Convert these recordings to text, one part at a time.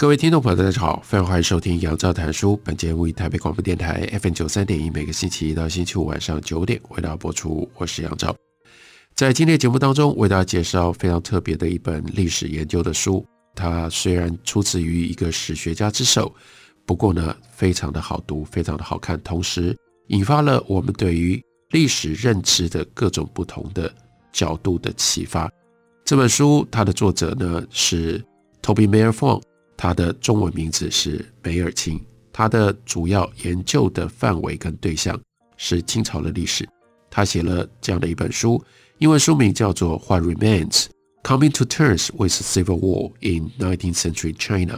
各位听众朋友，大家好，非常欢迎收听杨照谈书。本节目以台北广播电台 FM 九三点一，每个星期一到星期五晚上九点为大家播出。我是杨照，在今天节目当中为大家介绍非常特别的一本历史研究的书。它虽然出自于一个史学家之手，不过呢，非常的好读，非常的好看，同时引发了我们对于历史认知的各种不同的角度的启发。这本书它的作者呢是 Toby Mayer Fong。他的中文名字是梅尔钦，他的主要研究的范围跟对象是清朝的历史。他写了这样的一本书，英文书名叫做《画 Remains: Coming to Terms with Civil War in Nineteenth Century China》。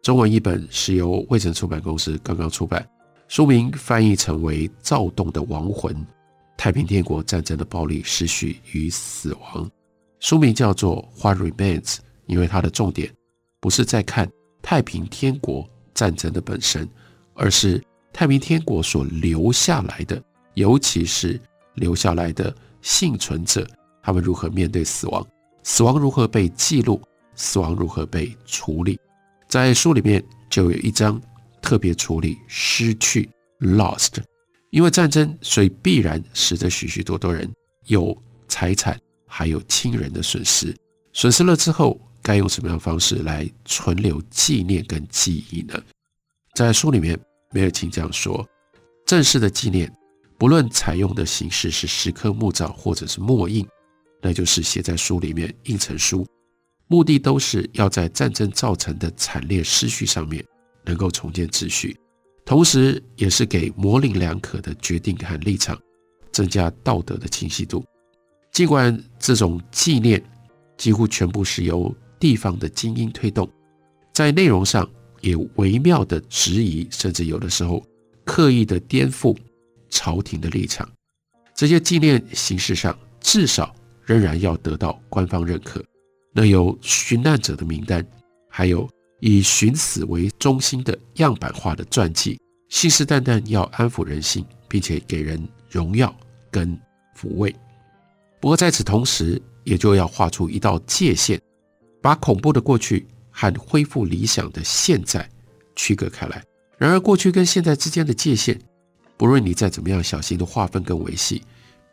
中文译本是由卫城出版公司刚刚出版，书名翻译成为《躁动的亡魂：太平天国战争的暴力、失序与死亡》。书名叫做《画 Remains》，因为它的重点不是在看。太平天国战争的本身，而是太平天国所留下来的，尤其是留下来的幸存者，他们如何面对死亡，死亡如何被记录，死亡如何被处理。在书里面就有一章特别处理失去 （lost），因为战争，所以必然使得许许多多人有财产还有亲人的损失，损失了之后。该用什么样的方式来存留纪念跟记忆呢？在书里面，梅尔钦这样说：正式的纪念，不论采用的形式是石刻、木造或者是墨印，那就是写在书里面印成书，目的都是要在战争造成的惨烈失序上面能够重建秩序，同时也是给模棱两可的决定和立场增加道德的清晰度。尽管这种纪念几乎全部是由地方的精英推动，在内容上也微妙的质疑，甚至有的时候刻意的颠覆朝廷的立场。这些纪念形式上，至少仍然要得到官方认可。那有殉难者的名单，还有以寻死为中心的样板化的传记，信誓旦旦要安抚人心，并且给人荣耀跟抚慰。不过在此同时，也就要画出一道界限。把恐怖的过去和恢复理想的现在区隔开来。然而，过去跟现在之间的界限，不论你再怎么样小心的划分跟维系，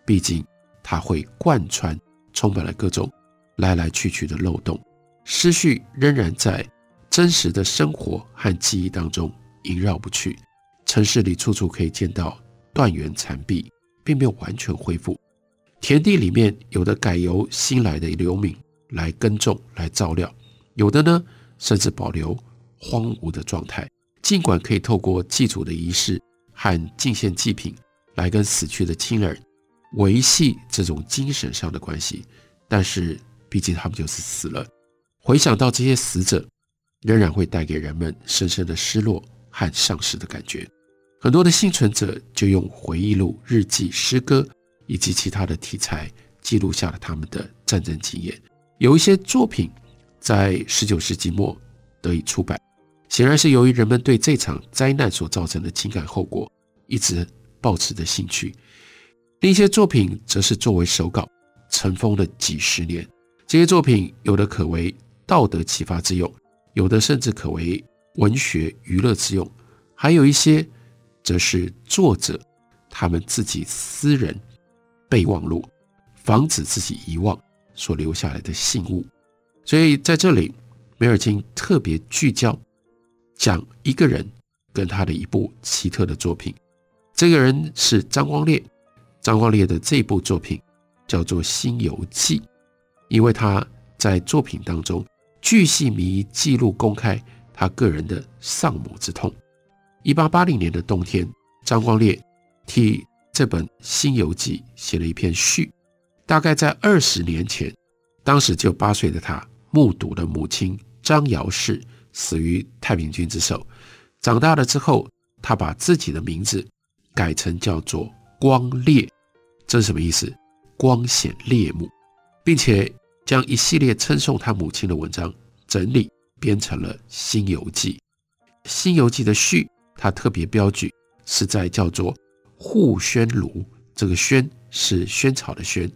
毕竟它会贯穿，充满了各种来来去去的漏洞。思绪仍然在真实的生活和记忆当中萦绕不去。城市里处处可以见到断垣残壁，并没有完全恢复。田地里面有的改由新来的流民。来耕种，来照料，有的呢，甚至保留荒芜的状态。尽管可以透过祭祖的仪式和敬献祭品来跟死去的亲人维系这种精神上的关系，但是毕竟他们就是死了。回想到这些死者，仍然会带给人们深深的失落和丧失的感觉。很多的幸存者就用回忆录、日记、诗歌以及其他的题材记录下了他们的战争经验。有一些作品在十九世纪末得以出版，显然是由于人们对这场灾难所造成的情感后果一直抱持着兴趣。另一些作品则是作为手稿尘封了几十年。这些作品有的可为道德启发之用，有的甚至可为文学娱乐之用，还有一些则是作者他们自己私人备忘录，防止自己遗忘。所留下来的信物，所以在这里，梅尔金特别聚焦讲一个人跟他的一部奇特的作品。这个人是张光烈，张光烈的这部作品叫做《新游记》，因为他在作品当中巨细靡遗记录公开他个人的丧母之痛。一八八零年的冬天，张光烈替这本《新游记》写了一篇序。大概在二十年前，当时就八岁的他，目睹了母亲张瑶氏死于太平军之手。长大了之后，他把自己的名字改成叫做光烈，这是什么意思？光显烈目，并且将一系列称颂他母亲的文章整理编成了《新游记》。《新游记》的序，他特别标举是在叫做“护宣炉”，这个“宣”是萱草的“萱”，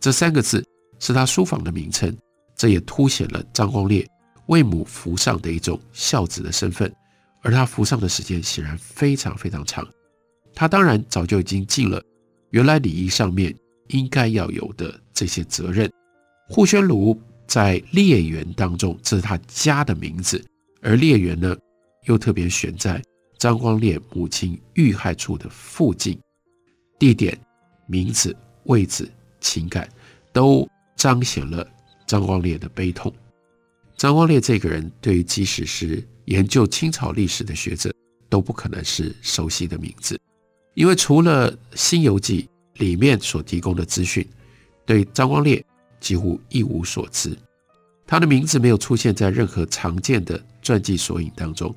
这三个字是他书房的名称。这也凸显了张光烈为母服丧的一种孝子的身份。而他服丧的时间显然非常非常长，他当然早就已经尽了原来礼仪上面应该要有的这些责任。护宣炉在烈园当中，这是他家的名字，而烈园呢，又特别选在张光烈母亲遇害处的附近，地点、名字、位置、情感，都彰显了张光烈的悲痛。张光烈这个人，对于即使是研究清朝历史的学者都不可能是熟悉的名字，因为除了《新游记》里面所提供的资讯，对张光烈几乎一无所知。他的名字没有出现在任何常见的传记索引当中，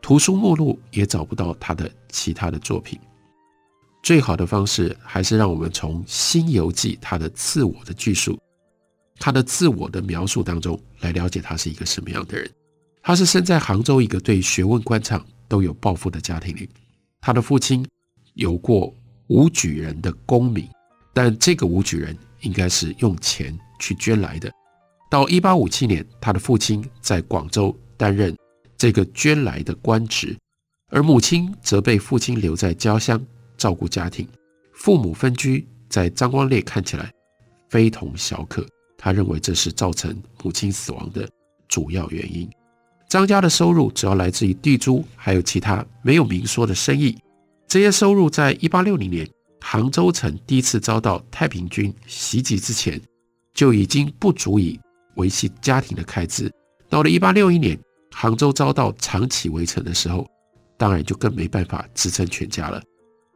图书目录也找不到他的其他的作品。最好的方式还是让我们从《新游记》他的自我的叙述、他的自我的描述当中来了解他是一个什么样的人。他是生在杭州一个对学问官场都有抱负的家庭里。他的父亲有过武举人的功名，但这个武举人应该是用钱去捐来的。到一八五七年，他的父亲在广州担任这个捐来的官职，而母亲则被父亲留在家乡照顾家庭。父母分居，在张光烈看起来非同小可。他认为这是造成母亲死亡的主要原因。张家的收入主要来自于地租，还有其他没有明说的生意。这些收入在一八六零年杭州城第一次遭到太平军袭击之前，就已经不足以维系家庭的开支。到了一八六一年，杭州遭到长期围城的时候，当然就更没办法支撑全家了。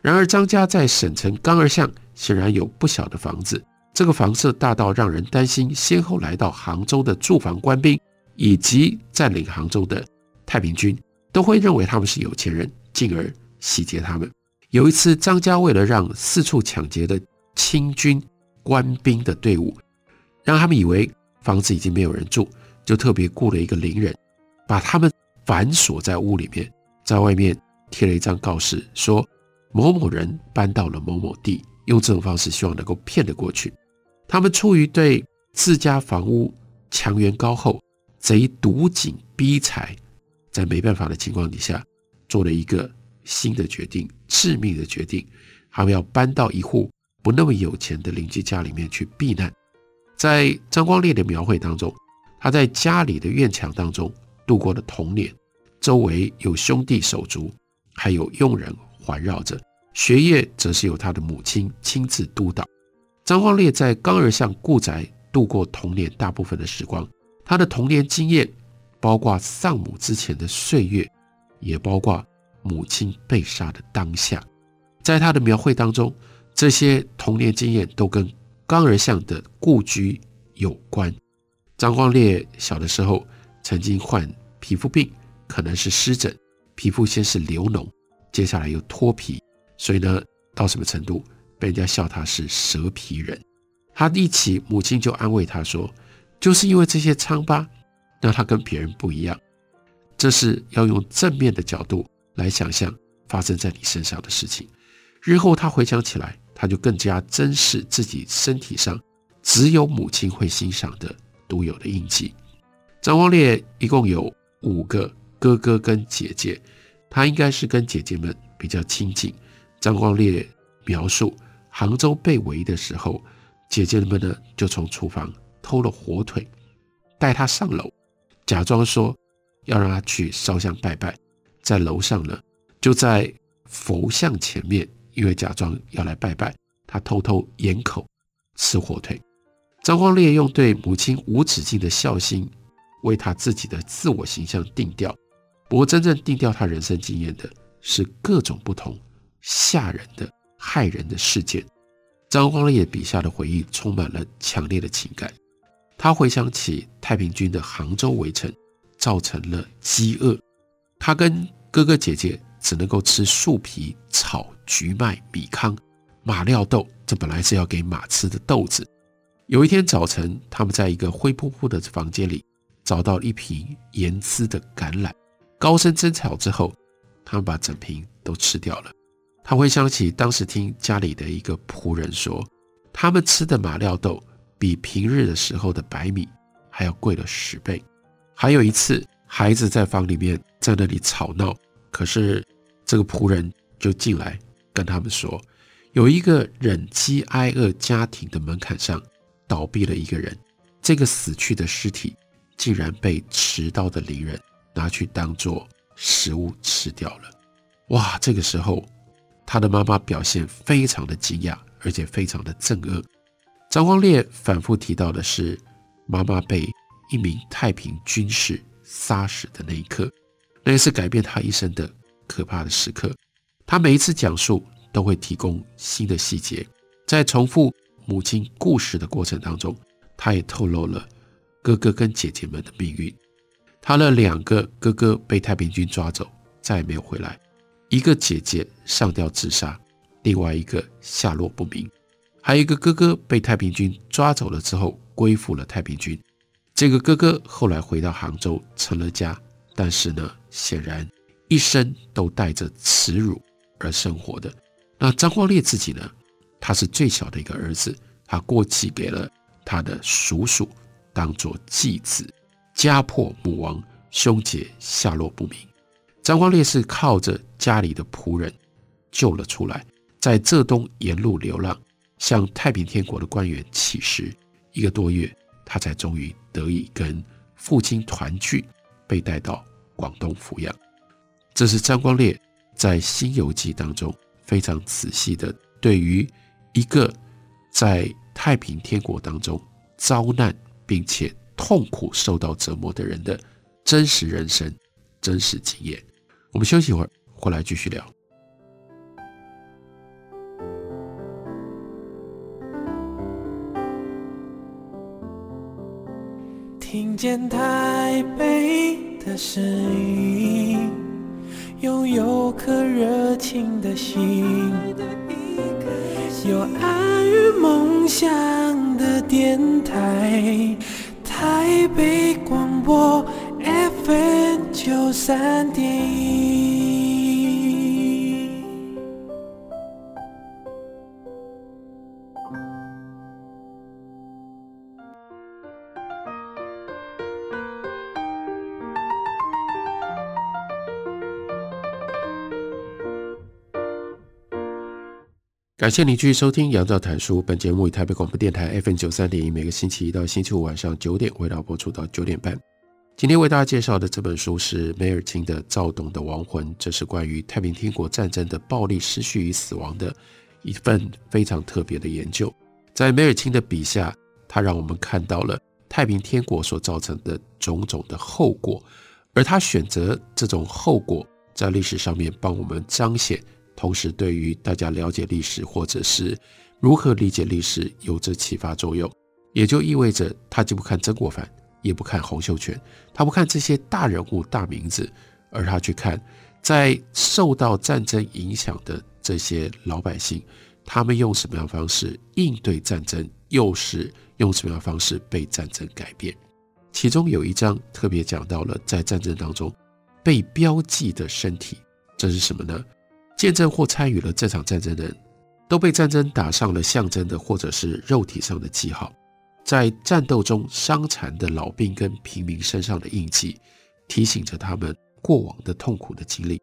然而，张家在省城刚二巷显然有不小的房子，这个房子大到让人担心，先后来到杭州的驻防官兵。以及占领杭州的太平军都会认为他们是有钱人，进而洗劫他们。有一次，张家为了让四处抢劫的清军官兵的队伍，让他们以为房子已经没有人住，就特别雇了一个邻人，把他们反锁在屋里面，在外面贴了一张告示，说某某人搬到了某某地，用这种方式希望能够骗得过去。他们出于对自家房屋墙垣高厚，贼堵紧逼财，在没办法的情况底下，做了一个新的决定，致命的决定，他们要搬到一户不那么有钱的邻居家里面去避难。在张光烈的描绘当中，他在家里的院墙当中度过了童年，周围有兄弟手足，还有佣人环绕着，学业则是由他的母亲亲自督导。张光烈在冈儿巷故宅度过童年大部分的时光。他的童年经验，包括丧母之前的岁月，也包括母亲被杀的当下。在他的描绘当中，这些童年经验都跟冈儿巷的故居有关。张光烈小的时候曾经患皮肤病，可能是湿疹，皮肤先是流脓，接下来又脱皮，所以呢，到什么程度被人家笑他是蛇皮人。他一起，母亲就安慰他说。就是因为这些疮疤，让他跟别人不一样。这是要用正面的角度来想象发生在你身上的事情。日后他回想起来，他就更加珍视自己身体上只有母亲会欣赏的独有的印记。张光烈一共有五个哥哥跟姐姐，他应该是跟姐姐们比较亲近。张光烈描述杭州被围的时候，姐姐们呢就从厨房。偷了火腿，带他上楼，假装说要让他去烧香拜拜，在楼上呢，就在佛像前面，因为假装要来拜拜，他偷偷掩口吃火腿。张光烈用对母亲无止境的孝心，为他自己的自我形象定调。不过，真正定调他人生经验的是各种不同吓人的、害人的事件。张光烈笔下的回忆充满了强烈的情感。他回想起太平军的杭州围城，造成了饥饿，他跟哥哥姐姐只能够吃树皮、草、菊麦、米糠、马料豆，这本来是要给马吃的豆子。有一天早晨，他们在一个灰扑扑的房间里找到一瓶盐渍的橄榄，高声争吵之后，他们把整瓶都吃掉了。他回想起当时听家里的一个仆人说，他们吃的马料豆。比平日的时候的白米还要贵了十倍。还有一次，孩子在房里面在那里吵闹，可是这个仆人就进来跟他们说，有一个忍饥挨饿家庭的门槛上倒闭了一个人，这个死去的尸体竟然被迟到的邻人拿去当做食物吃掉了。哇！这个时候，他的妈妈表现非常的惊讶，而且非常的憎恶。张光烈反复提到的是妈妈被一名太平军士杀死的那一刻，那也是改变他一生的可怕的时刻。他每一次讲述都会提供新的细节，在重复母亲故事的过程当中，他也透露了哥哥跟姐姐们的命运。他的两个哥哥被太平军抓走，再也没有回来；一个姐姐上吊自杀，另外一个下落不明。还有一个哥哥被太平军抓走了之后，归附了太平军。这个哥哥后来回到杭州成了家，但是呢，显然一生都带着耻辱而生活的。那张光烈自己呢？他是最小的一个儿子，他过继给了他的叔叔，当做继子，家破母亡，兄姐下落不明。张光烈是靠着家里的仆人救了出来，在浙东沿路流浪。向太平天国的官员乞食一个多月，他才终于得以跟父亲团聚，被带到广东抚养。这是张光烈在《新游记》当中非常仔细的对于一个在太平天国当中遭难并且痛苦受到折磨的人的真实人生、真实经验。我们休息一会儿，回来继续聊。听见台北的声音，拥有颗热情的心，有爱与梦想的电台，台北广播 FM 九三点一。感谢您继续收听《杨照谈书》。本节目以台北广播电台 FM 九三点一，每个星期一到星期五晚上九点，为大家播出到九点半。今天为大家介绍的这本书是梅尔钦的《躁动的亡魂》，这是关于太平天国战争的暴力、失序与死亡的一份非常特别的研究。在梅尔钦的笔下，他让我们看到了太平天国所造成的种种的后果，而他选择这种后果在历史上面帮我们彰显。同时，对于大家了解历史或者是如何理解历史有着启发作用，也就意味着他既不看曾国藩，也不看洪秀全，他不看这些大人物、大名字，而他去看在受到战争影响的这些老百姓，他们用什么样的方式应对战争，又是用什么样的方式被战争改变。其中有一章特别讲到了在战争当中被标记的身体，这是什么呢？见证或参与了这场战争的人，都被战争打上了象征的或者是肉体上的记号，在战斗中伤残的老兵跟平民身上的印记，提醒着他们过往的痛苦的经历，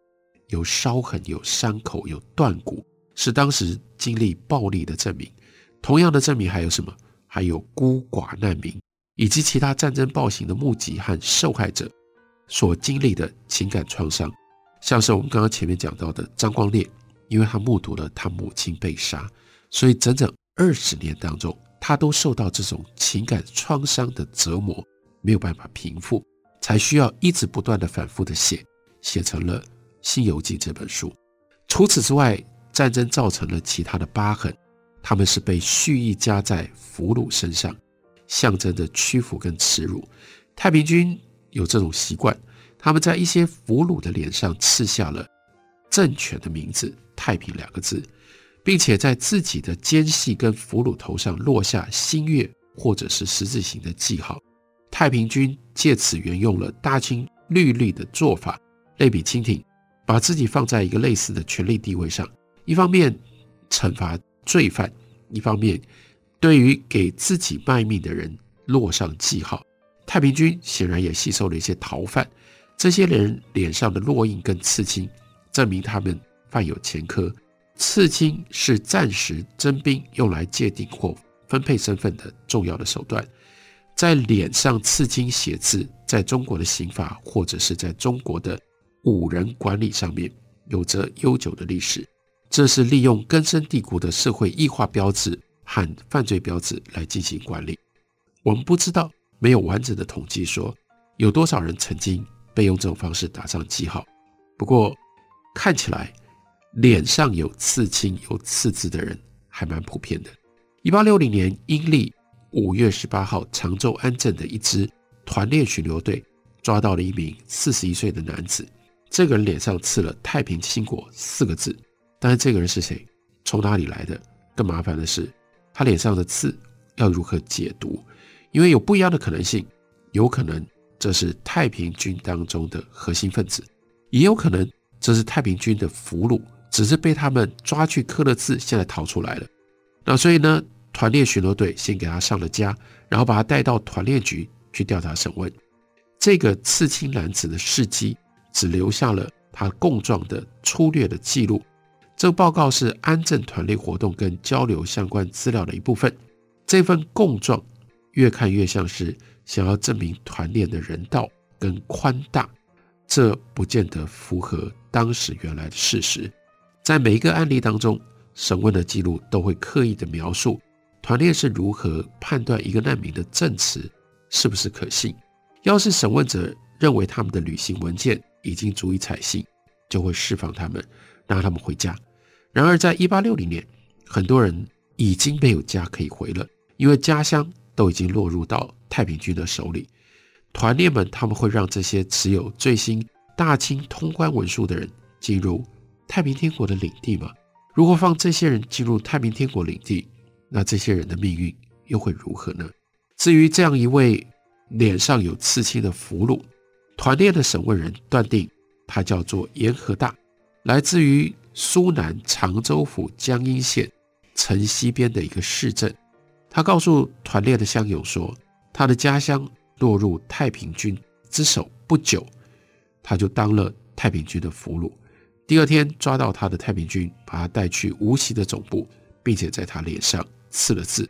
有烧痕、有伤口、有断骨，是当时经历暴力的证明。同样的证明还有什么？还有孤寡难民以及其他战争暴行的目击和受害者所经历的情感创伤。像是我们刚刚前面讲到的张光烈，因为他目睹了他母亲被杀，所以整整二十年当中，他都受到这种情感创伤的折磨，没有办法平复，才需要一直不断的反复的写，写成了《西游记》这本书。除此之外，战争造成了其他的疤痕，他们是被蓄意加在俘虏身上，象征着屈服跟耻辱。太平军有这种习惯，他们在一些俘虏的脸上刺下了政权的名字“太平”两个字，并且在自己的奸细跟俘虏头上落下星月或者是十字形的记号。太平军借此沿用了大清律例的做法，类比清廷，把自己放在一个类似的权力地位上，一方面惩罚罪犯，一方面对于给自己卖命的人落上记号。太平军显然也吸收了一些逃犯，这些人脸上的烙印跟刺青，证明他们犯有前科。刺青是暂时征兵用来界定或分配身份的重要的手段。在脸上刺青写字，在中国的刑法或者是在中国的五人管理上面，有着悠久的历史。这是利用根深蒂固的社会异化标志和犯罪标志来进行管理。我们不知道。没有完整的统计说有多少人曾经被用这种方式打上记号。不过看起来脸上有刺青、有刺字的人还蛮普遍的。一八六零年阴历五月十八号，常州安镇的一支团练巡逻队抓到了一名四十一岁的男子。这个人脸上刺了“太平兴国”四个字，但是这个人是谁？从哪里来的？更麻烦的是，他脸上的刺要如何解读？因为有不一样的可能性，有可能这是太平军当中的核心分子，也有可能这是太平军的俘虏，只是被他们抓去刻了字，现在逃出来了。那所以呢，团练巡逻队先给他上了枷，然后把他带到团练局去调查审问。这个刺青男子的事迹只留下了他供状的粗略的记录。这个报告是安镇团练活动跟交流相关资料的一部分。这份供状。越看越像是想要证明团练的人道跟宽大，这不见得符合当时原来的事实。在每一个案例当中，审问的记录都会刻意的描述团练是如何判断一个难民的证词是不是可信。要是审问者认为他们的旅行文件已经足以采信，就会释放他们，让他们回家。然而，在一八六零年，很多人已经没有家可以回了，因为家乡。都已经落入到太平军的手里，团练们他们会让这些持有最新大清通关文书的人进入太平天国的领地吗？如果放这些人进入太平天国领地，那这些人的命运又会如何呢？至于这样一位脸上有刺青的俘虏，团练的审问人断定他叫做严和大，来自于苏南常州府江阴县城西边的一个市镇。他告诉团练的乡友说，他的家乡落入太平军之手不久，他就当了太平军的俘虏。第二天抓到他的太平军，把他带去无锡的总部，并且在他脸上刺了字。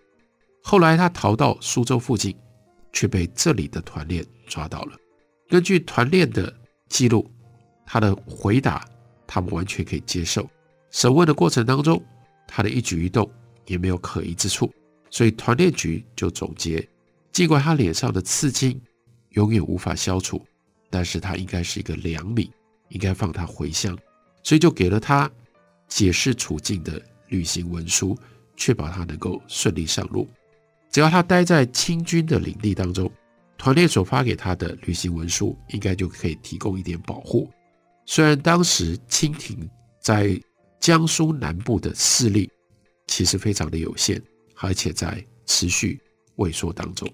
后来他逃到苏州附近，却被这里的团练抓到了。根据团练的记录，他的回答他们完全可以接受。审问的过程当中，他的一举一动也没有可疑之处。所以团练局就总结，尽管他脸上的刺青永远无法消除，但是他应该是一个良民，应该放他回乡，所以就给了他解释处境的旅行文书，确保他能够顺利上路。只要他待在清军的领地当中，团练所发给他的旅行文书应该就可以提供一点保护。虽然当时清廷在江苏南部的势力其实非常的有限。而且在持续萎缩当中。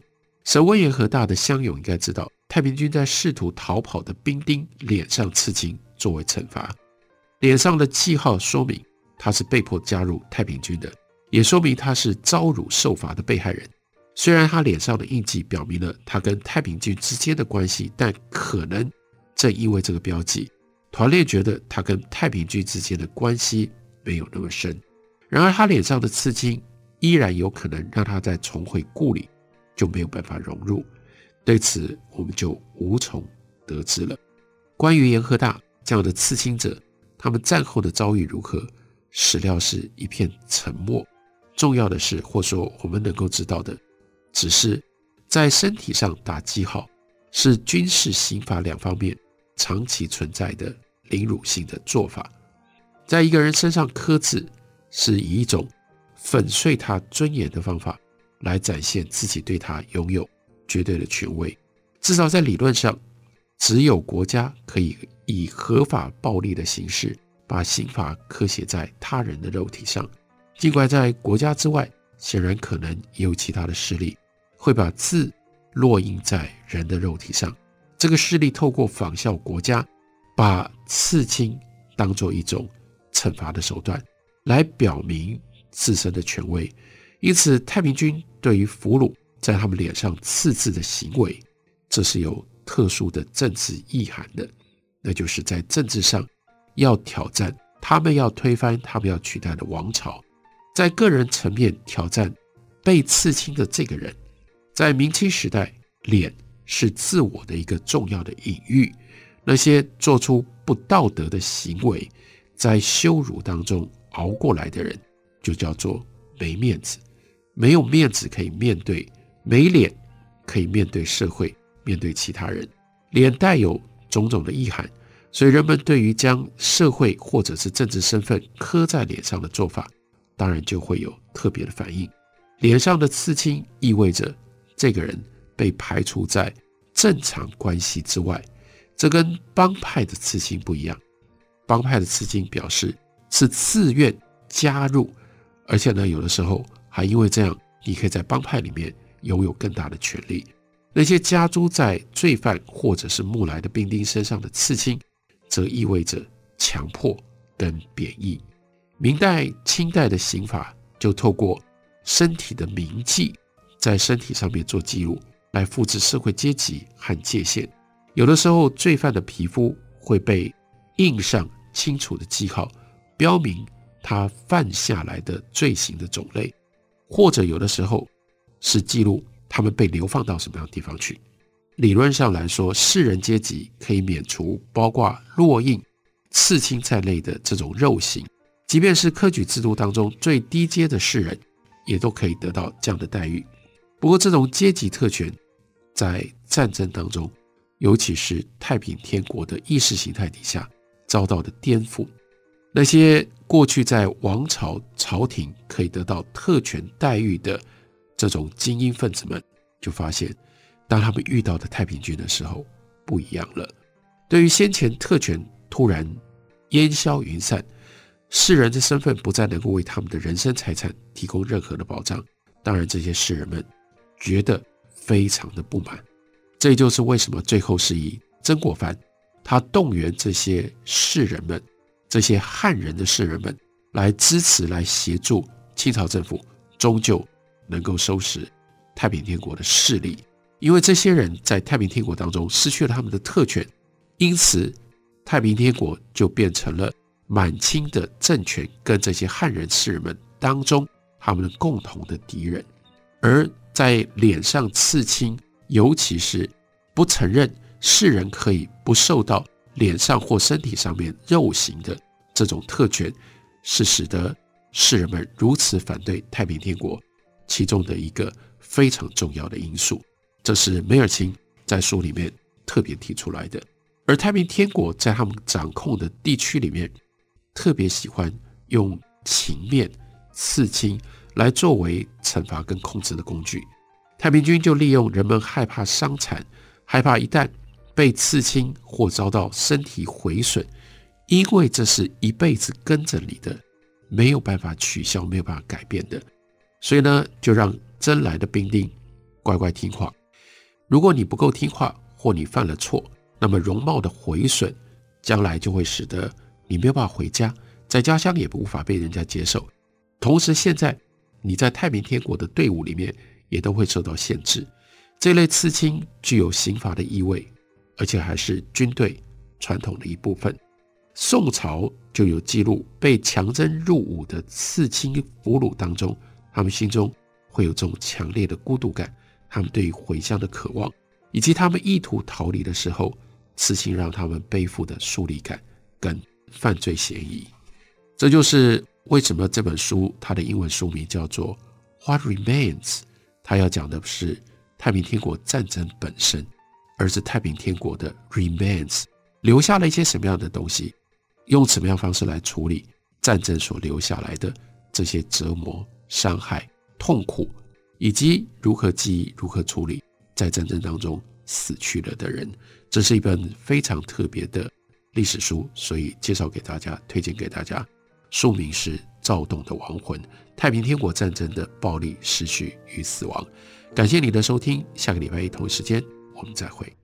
审问严和大的乡勇应该知道，太平军在试图逃跑的兵丁脸上刺青作为惩罚，脸上的记号说明他是被迫加入太平军的，也说明他是遭辱受罚的被害人。虽然他脸上的印记表明了他跟太平军之间的关系，但可能正因为这个标记，团练觉得他跟太平军之间的关系没有那么深。然而他脸上的刺青。依然有可能让他再重回故里，就没有办法融入。对此，我们就无从得知了。关于严和大这样的刺青者，他们战后的遭遇如何，史料是一片沉默。重要的是，或说我们能够知道的，只是在身体上打记号，是军事刑法两方面长期存在的凌辱性的做法。在一个人身上刻字，是以一种粉碎他尊严的方法，来展现自己对他拥有绝对的权威。至少在理论上，只有国家可以以合法暴力的形式把刑罚刻写在他人的肉体上。尽管在国家之外，显然可能也有其他的势力会把字烙印在人的肉体上。这个势力透过仿效国家，把刺青当作一种惩罚的手段，来表明自身的权威。因此，太平军对于俘虏在他们脸上刺字的行为，这是有特殊的政治意涵的，那就是在政治上要挑战他们要推翻他们要取代的王朝，在个人层面挑战被刺青的这个人。在明清时代，脸是自我的一个重要的隐喻。那些做出不道德的行为，在羞辱当中熬过来的人，就叫做没面子。没有面子可以面对，没脸可以面对社会，面对其他人。脸带有种种的意涵，所以人们对于将社会或者是政治身份刻在脸上的做法，当然就会有特别的反应。脸上的刺青意味着这个人被排除在正常关系之外，这跟帮派的刺青不一样。帮派的刺青表示是自愿加入，而且呢，有的时候。还因为这样，你可以在帮派里面拥有更大的权力。那些加诸在罪犯或者是木来的兵丁身上的刺青，则意味着强迫跟贬义。明代、清代的刑法就透过身体的铭记，在身体上面做记录，来复制社会阶级和界限。有的时候，罪犯的皮肤会被印上清楚的记号，标明他犯下来的罪行的种类。或者有的时候是记录他们被流放到什么样的地方去。理论上来说，士人阶级可以免除包括烙印、刺青在内的这种肉刑，即便是科举制度当中最低阶的士人，也都可以得到这样的待遇。不过，这种阶级特权在战争当中，尤其是太平天国的意识形态底下遭到的颠覆。那些过去在王朝朝廷可以得到特权待遇的这种精英分子们，就发现，当他们遇到的太平军的时候，不一样了。对于先前特权突然烟消云散，士人的身份不再能够为他们的人身财产提供任何的保障，当然这些士人们觉得非常的不满。这就是为什么最后是以曾国藩他动员这些士人们。这些汉人的士人们来支持、来协助清朝政府，终究能够收拾太平天国的势力。因为这些人在太平天国当中失去了他们的特权，因此太平天国就变成了满清的政权跟这些汉人士人们当中他们的共同的敌人。而在脸上刺青，尤其是不承认士人可以不受到。脸上或身体上面肉刑的这种特权，是使得世人们如此反对太平天国其中的一个非常重要的因素。这是梅尔钦在书里面特别提出来的。而太平天国在他们掌控的地区里面，特别喜欢用情面刺青来作为惩罚跟控制的工具。太平军就利用人们害怕伤残，害怕一旦。被刺青或遭到身体毁损，因为这是一辈子跟着你的，没有办法取消，没有办法改变的，所以呢，就让真来的兵丁乖乖听话。如果你不够听话，或你犯了错，那么容貌的毁损，将来就会使得你没有办法回家，在家乡也无法被人家接受。同时，现在你在太平天国的队伍里面也都会受到限制。这类刺青具有刑罚的意味。而且还是军队传统的一部分。宋朝就有记录，被强征入伍的刺青俘虏当中，他们心中会有这种强烈的孤独感，他们对于回乡的渴望，以及他们意图逃离的时候，刺青让他们背负的疏离感跟犯罪嫌疑。这就是为什么这本书它的英文书名叫做《What Remains》，它要讲的是太平天国战争本身。而是太平天国的 remains 留下了一些什么样的东西，用什么样方式来处理战争所留下来的这些折磨、伤害、痛苦，以及如何记忆、如何处理在战争当中死去了的人。这是一本非常特别的历史书，所以介绍给大家，推荐给大家。书名是《躁动的亡魂：太平天国战争的暴力、失去与死亡》。感谢你的收听，下个礼拜一同时间我们再会。